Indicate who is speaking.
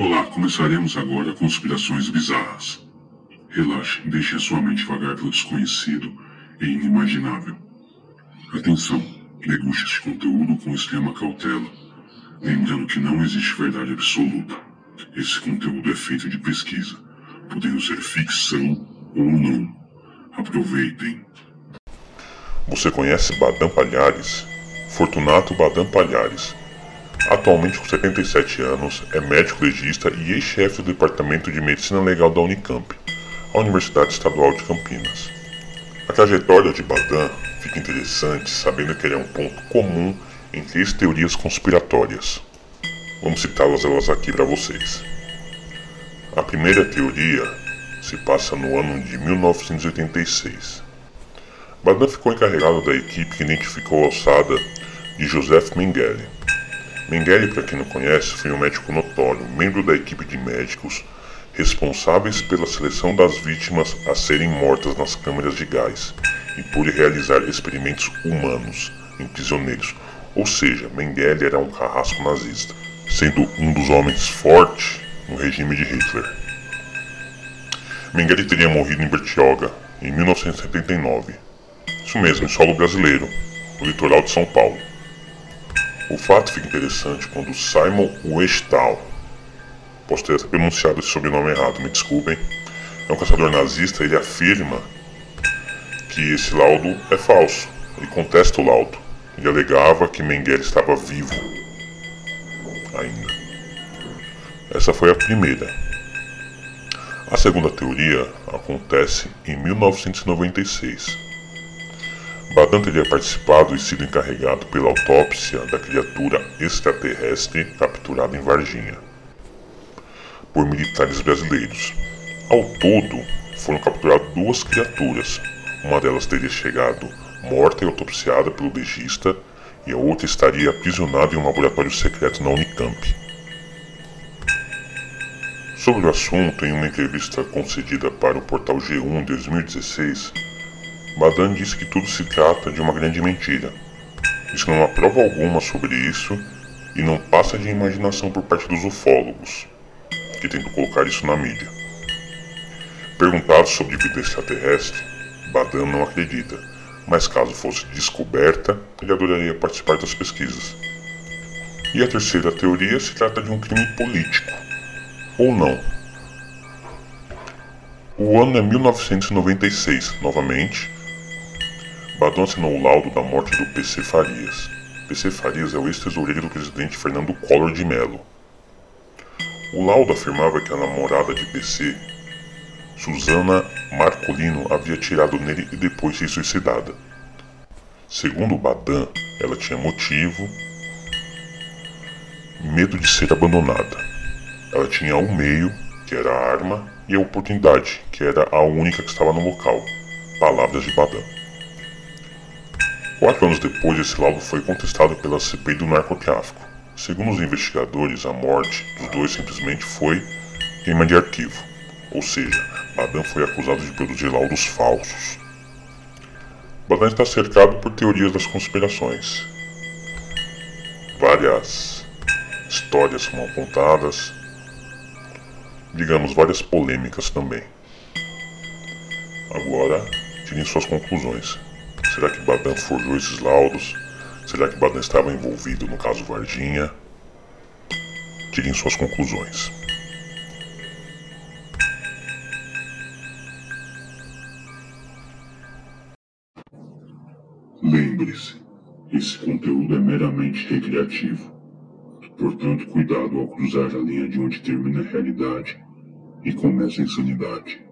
Speaker 1: Olá, começaremos agora conspirações bizarras. Relaxe, deixe a sua mente vagar pelo desconhecido e inimaginável. Atenção, deguste este conteúdo com extrema cautela, lembrando que não existe verdade absoluta. Esse conteúdo é feito de pesquisa, podendo ser ficção ou não. Aproveitem.
Speaker 2: Você conhece Badam Palhares? Fortunato Badam Palhares. Atualmente com 77 anos, é médico legista e ex-chefe do Departamento de Medicina Legal da Unicamp, a Universidade Estadual de Campinas. A trajetória de Badam fica interessante sabendo que ele é um ponto comum em três teorias conspiratórias. Vamos citá-las elas aqui para vocês. A primeira teoria se passa no ano de 1986. Badam ficou encarregado da equipe que identificou a alçada de Joseph Mengele. Mengele, para quem não conhece, foi um médico notório, membro da equipe de médicos responsáveis pela seleção das vítimas a serem mortas nas câmeras de gás e por realizar experimentos humanos em prisioneiros. Ou seja, Mengele era um carrasco nazista, sendo um dos homens fortes no regime de Hitler. Mengele teria morrido em Bertioga em 1979. Isso mesmo, em solo brasileiro, no litoral de São Paulo. O fato fica interessante quando Simon Westphal, posso ter pronunciado esse sobrenome errado, me desculpem, é um caçador nazista, ele afirma que esse laudo é falso. Ele contesta o laudo. Ele alegava que Mengele estava vivo ainda. Essa foi a primeira. A segunda teoria acontece em 1996 Badan teria participado e sido encarregado pela autópsia da criatura extraterrestre capturada em Varginha por militares brasileiros. Ao todo, foram capturadas duas criaturas. Uma delas teria chegado morta e autopsiada pelo legista e a outra estaria aprisionada em um laboratório secreto na Unicamp. Sobre o assunto, em uma entrevista concedida para o portal G1 em 2016, Badan disse que tudo se trata de uma grande mentira. Que não há prova alguma sobre isso e não passa de imaginação por parte dos ufólogos, que tentam colocar isso na mídia. Perguntado sobre vida extraterrestre, Badan não acredita, mas caso fosse descoberta, ele adoraria participar das pesquisas. E a terceira teoria se trata de um crime político. Ou não. O ano é 1996, novamente, Badon assinou o laudo da morte do PC Farias. PC Farias é o ex-tesoureiro do presidente Fernando Collor de Mello. O laudo afirmava que a namorada de PC, Susana Marcolino, havia tirado nele e depois se suicidada. Segundo Badan, ela tinha motivo, medo de ser abandonada. Ela tinha um meio, que era a arma, e a oportunidade, que era a única que estava no local. Palavras de Badan. Quatro anos depois, esse laudo foi contestado pela CPI do narcotráfico. Segundo os investigadores, a morte dos dois simplesmente foi queima de arquivo, ou seja, Badan foi acusado de produzir laudos falsos. Badan está cercado por teorias das conspirações. Várias histórias são apontadas, digamos, várias polêmicas também. Agora, tirem suas conclusões. Será que Badan forjou esses laudos? Será que Badan estava envolvido no caso Varginha? Tirem suas conclusões.
Speaker 1: Lembre-se, esse conteúdo é meramente recreativo. Portanto, cuidado ao cruzar a linha de onde termina a realidade e começa a insanidade.